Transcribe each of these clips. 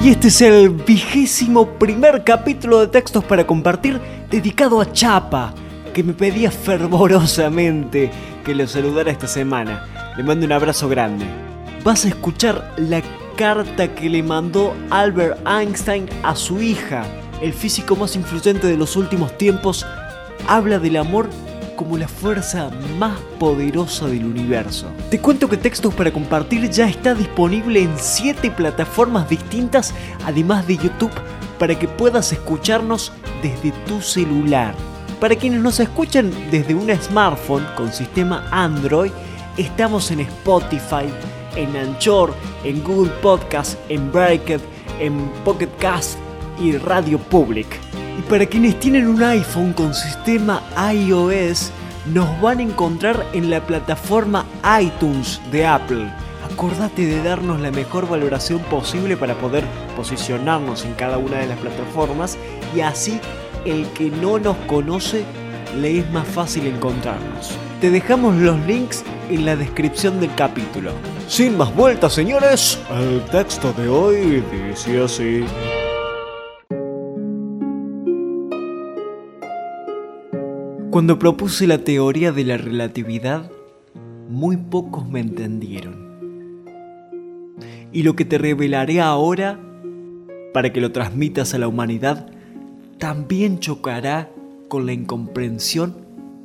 Y este es el vigésimo primer capítulo de textos para compartir dedicado a Chapa, que me pedía fervorosamente que lo saludara esta semana. Le mando un abrazo grande. Vas a escuchar la carta que le mandó Albert Einstein a su hija. El físico más influyente de los últimos tiempos habla del amor como la fuerza más poderosa del universo. Te cuento que Textos para Compartir ya está disponible en 7 plataformas distintas, además de YouTube, para que puedas escucharnos desde tu celular. Para quienes nos escuchan desde un smartphone con sistema Android, estamos en Spotify, en Anchor, en Google Podcast, en Breakit, en Pocket Cast y Radio Public. Y para quienes tienen un iPhone con sistema iOS, nos van a encontrar en la plataforma iTunes de Apple. Acordate de darnos la mejor valoración posible para poder posicionarnos en cada una de las plataformas y así el que no nos conoce le es más fácil encontrarnos. Te dejamos los links en la descripción del capítulo. Sin más vueltas, señores, el texto de hoy dice así. Cuando propuse la teoría de la relatividad, muy pocos me entendieron. Y lo que te revelaré ahora, para que lo transmitas a la humanidad, también chocará con la incomprensión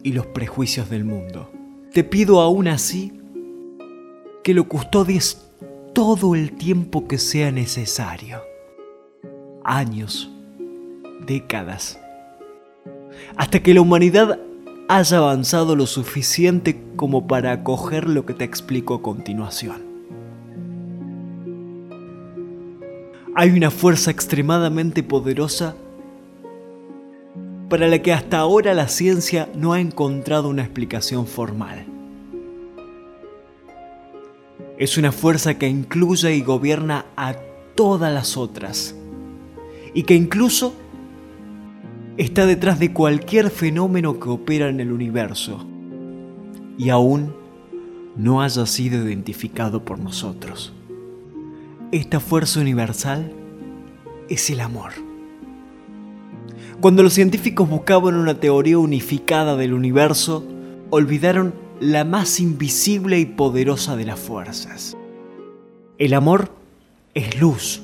y los prejuicios del mundo. Te pido aún así que lo custodies todo el tiempo que sea necesario. Años, décadas hasta que la humanidad haya avanzado lo suficiente como para acoger lo que te explico a continuación. Hay una fuerza extremadamente poderosa para la que hasta ahora la ciencia no ha encontrado una explicación formal. Es una fuerza que incluye y gobierna a todas las otras y que incluso está detrás de cualquier fenómeno que opera en el universo y aún no haya sido identificado por nosotros. Esta fuerza universal es el amor. Cuando los científicos buscaban una teoría unificada del universo, olvidaron la más invisible y poderosa de las fuerzas. El amor es luz,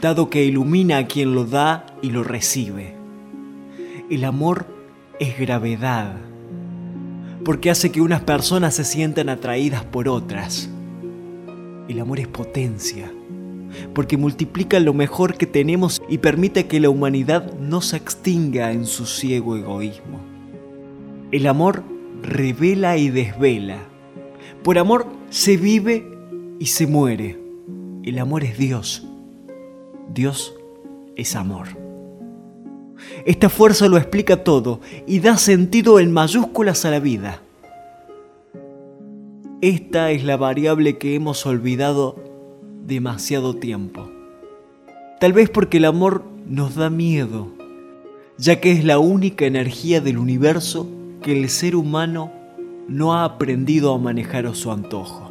dado que ilumina a quien lo da y lo recibe. El amor es gravedad, porque hace que unas personas se sientan atraídas por otras. El amor es potencia, porque multiplica lo mejor que tenemos y permite que la humanidad no se extinga en su ciego egoísmo. El amor revela y desvela. Por amor se vive y se muere. El amor es Dios. Dios es amor. Esta fuerza lo explica todo y da sentido en mayúsculas a la vida. Esta es la variable que hemos olvidado demasiado tiempo. Tal vez porque el amor nos da miedo, ya que es la única energía del universo que el ser humano no ha aprendido a manejar a su antojo.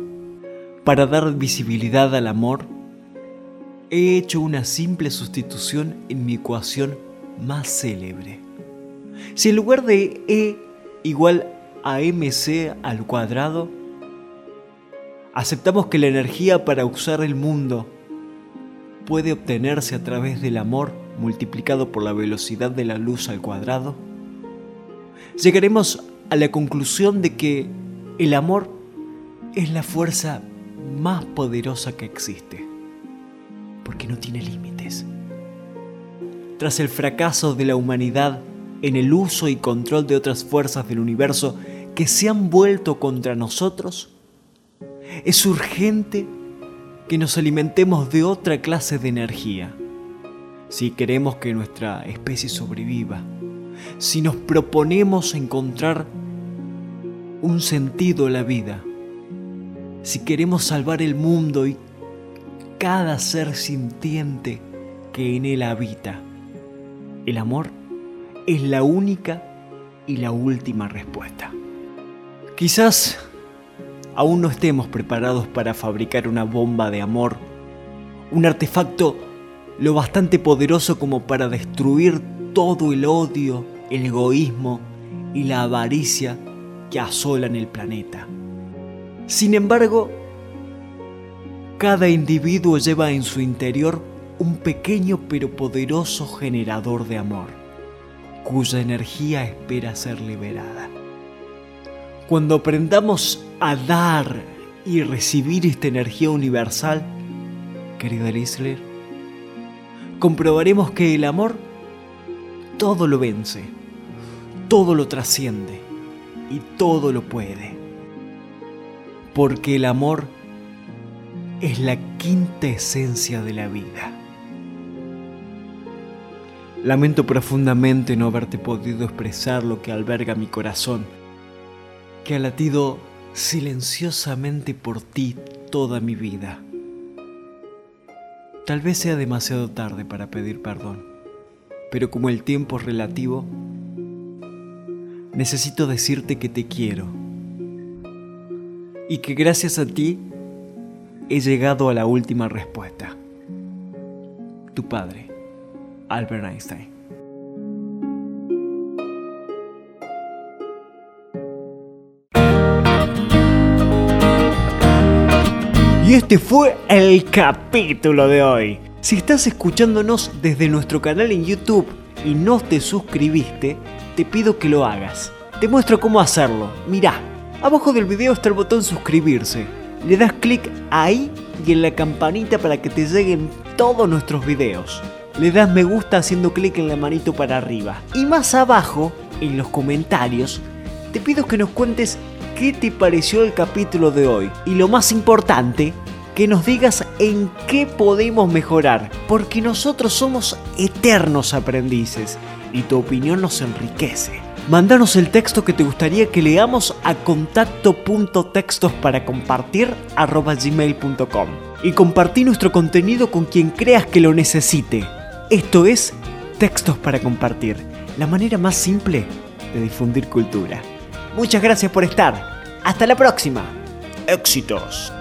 Para dar visibilidad al amor, he hecho una simple sustitución en mi ecuación más célebre. Si en lugar de E igual a mc al cuadrado, aceptamos que la energía para usar el mundo puede obtenerse a través del amor multiplicado por la velocidad de la luz al cuadrado, llegaremos a la conclusión de que el amor es la fuerza más poderosa que existe, porque no tiene límites tras el fracaso de la humanidad en el uso y control de otras fuerzas del universo que se han vuelto contra nosotros, es urgente que nos alimentemos de otra clase de energía. Si queremos que nuestra especie sobreviva, si nos proponemos encontrar un sentido a la vida, si queremos salvar el mundo y cada ser sintiente que en él habita, el amor es la única y la última respuesta. Quizás aún no estemos preparados para fabricar una bomba de amor, un artefacto lo bastante poderoso como para destruir todo el odio, el egoísmo y la avaricia que asolan el planeta. Sin embargo, cada individuo lleva en su interior un pequeño pero poderoso generador de amor, cuya energía espera ser liberada. Cuando aprendamos a dar y recibir esta energía universal, querido Elisler, comprobaremos que el amor todo lo vence, todo lo trasciende y todo lo puede. Porque el amor es la quinta esencia de la vida. Lamento profundamente no haberte podido expresar lo que alberga mi corazón, que ha latido silenciosamente por ti toda mi vida. Tal vez sea demasiado tarde para pedir perdón, pero como el tiempo es relativo, necesito decirte que te quiero y que gracias a ti he llegado a la última respuesta. Tu padre, Albert Einstein. Y este fue el capítulo de hoy. Si estás escuchándonos desde nuestro canal en YouTube y no te suscribiste, te pido que lo hagas. Te muestro cómo hacerlo. Mirá, abajo del video está el botón suscribirse. Le das clic ahí y en la campanita para que te lleguen todos nuestros videos. Le das me gusta haciendo clic en la manito para arriba. Y más abajo, en los comentarios, te pido que nos cuentes qué te pareció el capítulo de hoy. Y lo más importante, que nos digas en qué podemos mejorar, porque nosotros somos eternos aprendices y tu opinión nos enriquece. Mándanos el texto que te gustaría que leamos a contacto.textos para compartir gmail.com y compartí nuestro contenido con quien creas que lo necesite. Esto es Textos para Compartir, la manera más simple de difundir cultura. Muchas gracias por estar. Hasta la próxima. Éxitos.